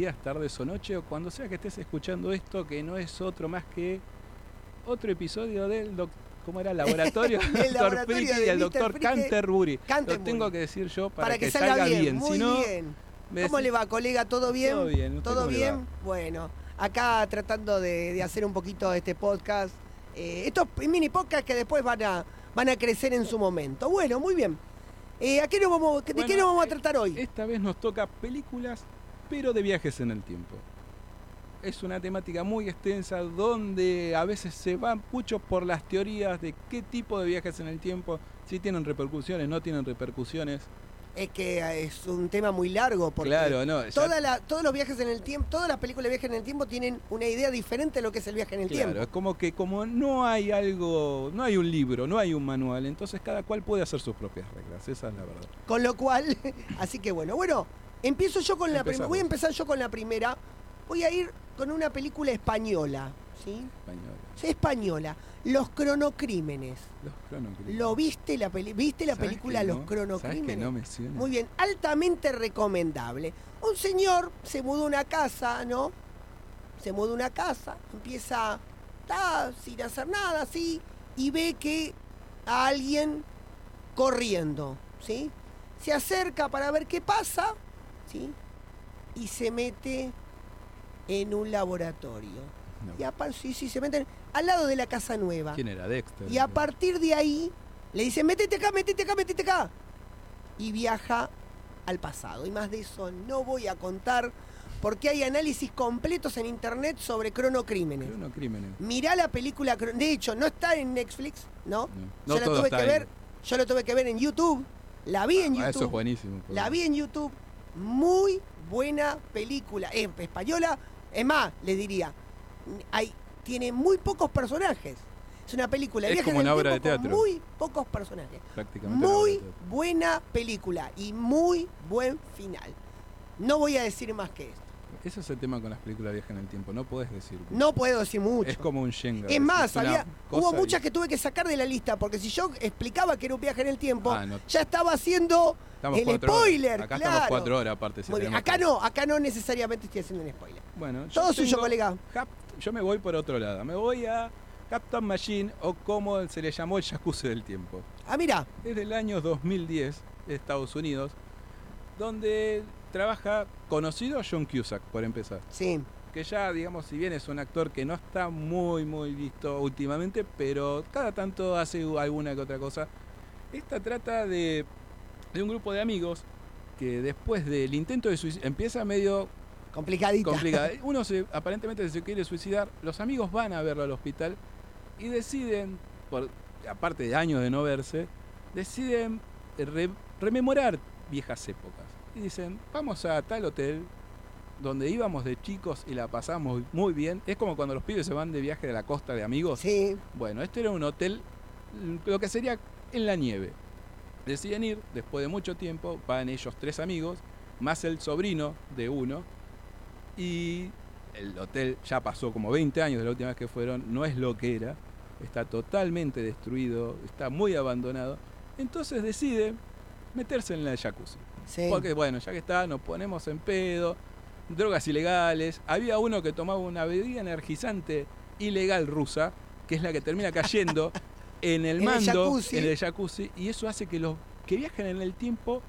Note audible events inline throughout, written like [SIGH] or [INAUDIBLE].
días, tardes o noche, o cuando sea que estés escuchando esto, que no es otro más que otro episodio del ¿cómo era? Laboratorio El laboratorio Friki y el. [LAUGHS] Friki. Canterbury. Canterbury. Lo tengo que decir yo para, Para, que, salga, bien. Muy Si no, bien. ¿Cómo le va, colega? ¿Todo bien? Todo bien, ¿usted ¿Todo bien? Bueno, acá tratando de, de hacer un poquito este podcast. Eh, estos mini podcasts que después van a, van a crecer en su momento. Bueno, muy bien. Eh, ¿a qué nos vamos, ¿De qué nos vamos a eh, tratar hoy? Esta vez nos toca películas, pero de viajes en el tiempo. Es una temática muy extensa donde a veces se van mucho por las teorías de qué tipo de viajes en el tiempo, si tienen repercusiones, no tienen repercusiones. Es que eh, es un tema muy largo porque claro, no. ya- toda la- todos los viajes en el tiempo, todas las películas de viajes en el tiempo tienen una idea diferente de lo que es el viaje en el Claro, tiempo. es como que como no hay algo, no hay un libro, no hay un manual, entonces cada cual puede hacer sus propias reglas, esa es la verdad. Con lo cual, [LAUGHS] así que bueno, bueno, empiezo yo con la primera. Voy a empezar yo con la primera. Voy a ir con una película española, ¿sí? Español. Sí, española. Los cronocrímenes. Los cronocrímenes. ¿Lo viste la peli ¿Viste la ¿Sabes película Los no? cronocrímenes? ¿Sabes que no me? Muy bien, altamente recomendable. Un señor se mudó a una casa, ¿no? Se mudó a una casa, empieza, está sin hacer nada, así, y ve que a alguien corriendo, ¿sí? Se acerca para ver qué pasa, ¿sí? Y se mete en un laboratorio. No. Y aparte, sí, sí, se meten al lado de la casa nueva. ¿Quién era Dexter? Y a partir de ahí le dicen, métete acá, métete acá, métete acá. Y viaja al pasado. Y más de eso no voy a contar porque hay análisis completos en internet sobre cronocrímenes. Cronocrímenes. Mirá la película, de hecho, no está en Netflix, ¿no? No, yo la tuve que ahí. ver, yo lo tuve que ver en YouTube. La vi en Ah, YouTube. eso es buenísimo. La vi en YouTube. Muy buena película. Es española. Es más, les diría, hay, tiene muy pocos personajes. Es una película de Es como una obra de teatro. muy pocos personajes. Prácticamente Muy buena película y muy buen final. No voy a decir más que esto. Ese es el tema con las películas viaje en el tiempo, no podés decir. No puedo decir mucho. Es como un Shenga. Es más, había, hubo y- muchas que tuve que sacar de la lista porque si yo explicaba que era un viaje en el tiempo, Ah, no. ya estaba haciendo Estamos el horas. spoiler. Acá claro. estamos cuatro horas aparte. si acá que- no, acá no necesariamente estoy haciendo un spoiler. Bueno, yo Todo suyo, colega. Yo me voy por otro lado. Me voy a Captain Machine o como se le llamó el jacuzzi del tiempo. Ah, mira, Es del año 2010 de Estados Unidos, donde trabaja conocido John Cusack, por empezar. sí. Que ya, digamos, si bien es un actor que no está muy, muy visto últimamente, pero cada tanto hace alguna que otra cosa. Esta trata de, de un grupo de amigos que después del intento de suicidio empieza medio Complicadita. complicado. [LAUGHS] Uno se, aparentemente se quiere suicidar, los amigos van a verlo al hospital y deciden, por, aparte de años de no verse, deciden re- rememorar viejas épocas. Y dicen, vamos a tal hotel donde íbamos de chicos y la pasamos muy bien. Es como cuando los pibes se van de viaje de la costa de amigos. Sí, Bueno, este era un hotel, lo que sería en la nieve. Deciden ir, después de mucho tiempo, van ellos tres amigos, más el sobrino de uno, y el hotel ya pasó como 20 años de la última vez que fueron, no es lo que era, está totalmente destruido, está muy abandonado. Entonces deciden meterse en la jacuzzi. sí. Porque bueno, ya que está, nos ponemos en pedo, drogas ilegales. Había uno que tomaba una bebida energizante ilegal rusa, que es la que termina cayendo [LAUGHS] en el el mando, jacuzzi. en el jacuzzi, y eso hace que los que viajen en el tiempo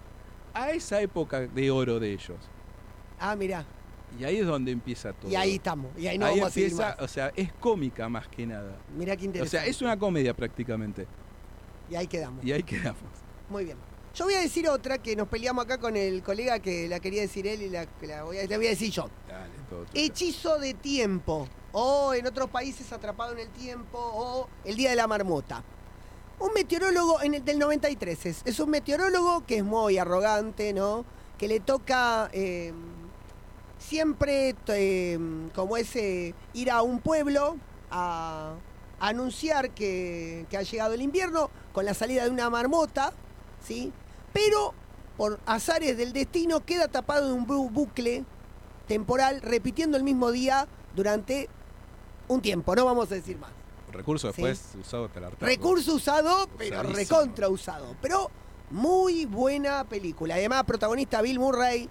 a esa época de oro de ellos. Ah, mira. Y ahí es donde empieza todo. Y ahí estamos. Y ahí no Ahí vamos a empieza, más. o sea, es cómica más que nada. Mira qué O interesante. sea, es una comedia prácticamente. Y ahí quedamos. Y ahí quedamos. Muy bien. Yo voy a decir otra que nos peleamos acá con el colega que la quería decir él y la, la voy, a, la voy a decir yo. Dale, todo. Hechizo de tiempo. O en otros países atrapado en el tiempo. O el día de la marmota. Un meteorólogo en el del 93 es, es un meteorólogo que es muy arrogante, ¿no? Que le toca eh, siempre, eh, como ese, ir a un pueblo a, a anunciar que, que ha llegado el invierno con la salida de una marmota, ¿sí? Pero por azares del destino queda tapado en un bu- bucle temporal repitiendo el mismo día durante un tiempo, no vamos a decir más. Recurso Sí. después usado hasta el. Recurso usado, pero Usadísimo. recontra usado. Pero muy buena película. Además, protagonista Bill Murray,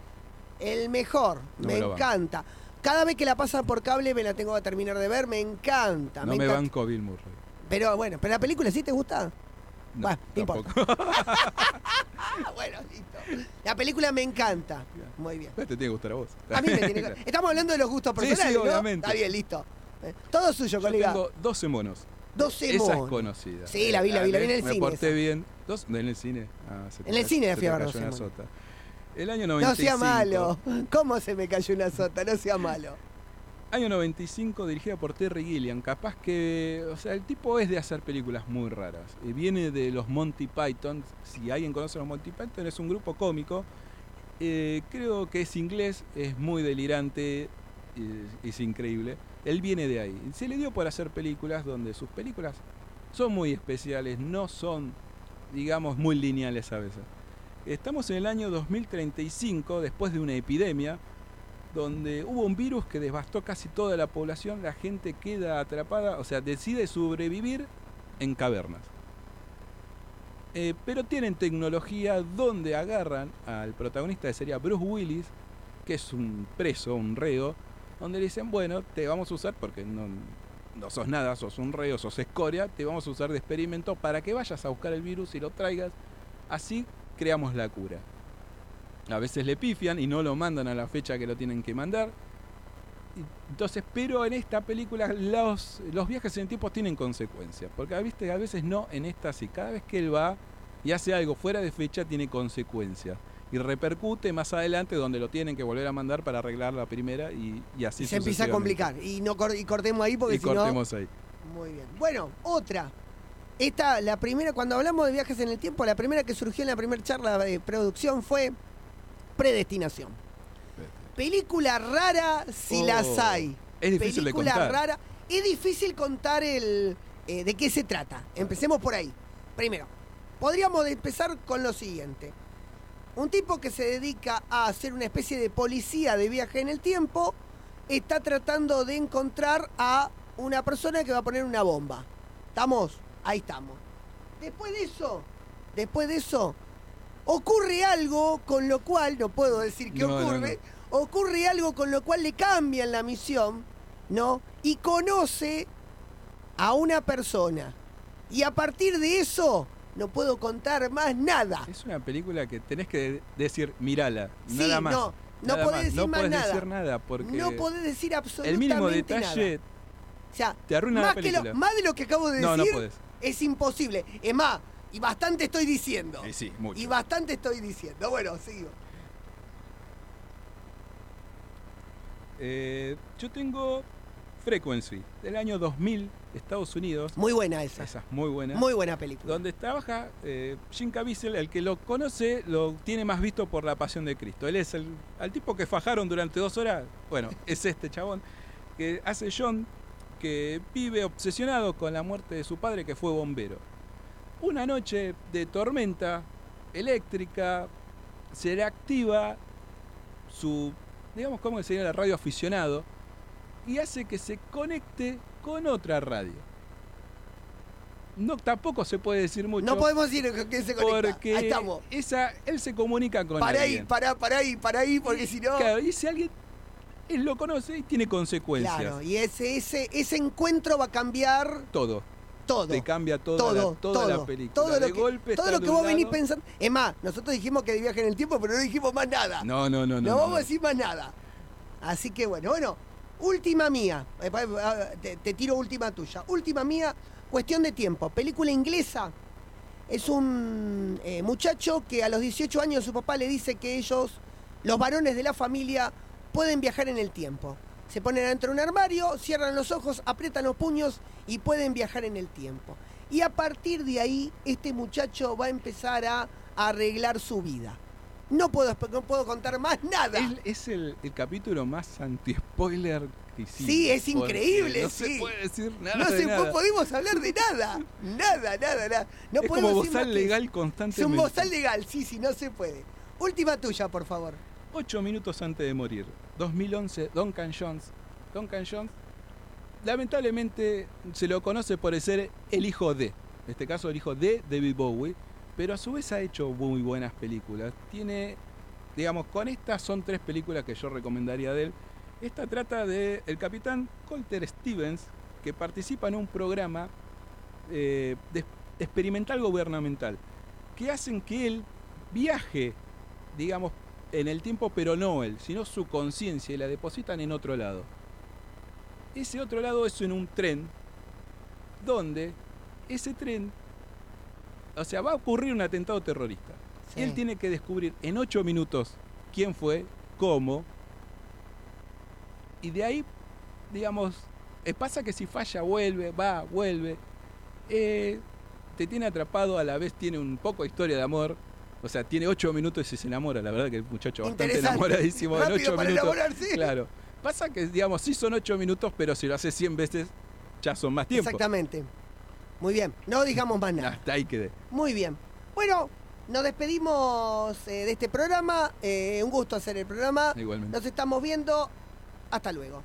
El mejor, No me me encanta. Cada vez que la pasan por cable me la tengo que terminar de ver, me encanta. No me encanta. banco Bill Murray. Pero bueno, pero la película sí te gusta. No, no importa. tampoco. [LAUGHS] Bueno, listo. La película me encanta. Muy bien. Te tiene que gustar a vos. A mí me tiene [LAUGHS] que... Estamos hablando de los gustos Sí, sí, personales, ¿no? obviamente. Está bien, listo. Eh, Todo suyo, Yo colega. tengo 12 monos. 12 Esa es monos. conocida. Sí, la vi, la vi, la vi en el me cine porté esa. bien. ¿Dos? ¿En el cine? Ah, se En el cine la fui a ver cayó 12 una monos. sota. El año No 95. sea malo. ¿Cómo se me cayó una sota? No sea malo. Año 95, dirigida por Terry Gilliam. Capaz que. O sea, el tipo es de hacer películas muy raras. Viene de los Monty Python. Si alguien conoce a los Monty Python, es un grupo cómico. Eh, creo que es inglés, es muy delirante, eh, es increíble. Él viene de ahí. Se le dio por hacer películas donde sus películas son muy especiales, no son, digamos, muy lineales a veces. Estamos en el año 2035, después de una epidemia, donde hubo un virus que devastó casi toda la población, la gente queda atrapada, o sea, decide sobrevivir en cavernas. Eh, pero tienen tecnología donde agarran al protagonista que sería Bruce Willis, que es un preso, un reo, donde le dicen, bueno, te vamos a usar, porque no, no sos nada, sos un reo, sos escoria, te vamos a usar de experimento para que vayas a buscar el virus y lo traigas, así creamos la cura. A veces le pifian y no lo mandan a la fecha que lo tienen que mandar. Entonces, pero en esta película los, los viajes en el tiempo tienen consecuencias. Porque viste, a veces no, en esta sí. Cada vez que él va y hace algo fuera de fecha tiene consecuencias. Y repercute más adelante donde lo tienen que volver a mandar para arreglar la primera y, y así Y se empieza a complicar. Y, no cor- y cortemos ahí porque Y si no... cortemos ahí. Muy bien. Bueno, otra. Esta, la primera, cuando hablamos de viajes en el tiempo, la primera que surgió en la primera charla de producción fue Predestinación. Película rara si Oh, las hay. Es difícil de Película contar. rara. Es difícil contar el eh, de qué se trata. Empecemos por ahí. Primero, podríamos empezar con lo siguiente. Un tipo que se dedica a hacer una especie de policía de viaje en el tiempo está tratando de encontrar a una persona que va a poner una bomba. ¿Estamos? Ahí estamos. Después de eso, después de eso, ocurre algo con lo cual, no puedo decir No, no, ocurre, ocurre algo con lo cual le cambian la misión, ¿no? Y conoce a una persona. Y a partir de eso, no puedo contar más nada. Es una película que tenés que decir, mirala, Sí, nada más. no, no nada podés más. decir no más podés nada. decir nada porque No podés decir el absolutamente mínimo detalle nada. O sea, te arruina más, la que lo- más de lo que acabo de no, no decir podés. es imposible. Es más, y bastante estoy diciendo. Y sí, mucho. Y bastante estoy diciendo. Bueno, sigo. Eh, yo tengo Frequency, del año 2000, Estados Unidos. Muy buena esa. Esa es muy buena. Muy buena película. donde trabaja eh, Jim Caviezel, el que lo conoce lo tiene más visto por la pasión de Cristo. Él es el al tipo que fajaron durante dos horas. Bueno, [LAUGHS] es este chabón que hace John, que vive obsesionado con la muerte de su padre, que fue bombero. Una noche de tormenta eléctrica se le activa su, digamos, ¿cómo sería la radio aficionado? Y hace que se conecte con otra radio. No, tampoco se puede decir mucho. no podemos decir que se conecta. Porque Ahí estamos. esa, él se comunica con Para ahí, alguien. para, para ahí, para ahí, porque si no. Claro, y ese alguien, él lo conoce y tiene consecuencias. Claro, y ese, ese, ese encuentro va a cambiar Todo. Todo. Te cambia toda, todo, la, toda todo, la película. todo de lo que, golpe todo lo de que vos venís pensando. Es más, nosotros dijimos que de viaje en el tiempo, pero no dijimos más nada. No, no, no, No, no. vamos no. a decir más nada. Así que bueno, bueno, última mía. Eh, pa- Te, te tiro última tuya. Última mía, cuestión de tiempo. Película inglesa. Es un eh, muchacho que a los 18 años su papá le dice que ellos, los varones de la familia, pueden viajar en el tiempo. Se ponen adentro de un armario, cierran los ojos, aprietan los puños y pueden viajar en el tiempo. Y a partir de ahí, este muchacho va a empezar a arreglar su vida. No puedo, no puedo contar más nada. Es, es el, el capítulo más anti-spoiler que hicimos. Sí, es increíble, No sí. se puede decir nada. no se nada. podemos hablar de nada. Nada, nada, nada. No es podemos como bozal legal constantemente. Es un bozal legal, sí, sí, no se puede. Última tuya, por favor. Ocho minutos antes de morir, 2011, Duncan Jones. Duncan Jones, lamentablemente se lo conoce por ser el hijo de, en este caso el hijo de David Bowie, pero a su vez ha hecho muy buenas películas. Tiene digamos, con estas son tres películas que yo recomendaría de él. Esta trata de el capitán Colter Stevens, que participa en un programa eh, experimental gubernamental, que hacen que él viaje, digamos, en el tiempo, pero no él, sino su conciencia y la depositan en otro lado. Ese otro lado es en un tren, donde ese tren, o sea, va a ocurrir un atentado terrorista. Sí. Él tiene que descubrir en ocho minutos quién fue, cómo, y de ahí, digamos, eh, pasa que si falla, vuelve, va, vuelve. Eh, te tiene atrapado, a la vez tiene un poco de historia de amor. O sea, tiene ocho minutos y se enamora. La verdad que el muchacho bastante enamoradísimo en Rápido ocho para minutos. enamorarse. Claro. Pasa que, digamos, sí son ocho minutos, pero si lo haces 100 veces, ya son más tiempo. Exactamente. Muy bien, no digamos más nada. Hasta ahí quedé. Muy bien. Bueno, nos despedimos eh, de este programa. Eh, un gusto hacer el programa. Igualmente. Nos estamos viendo. Hasta luego.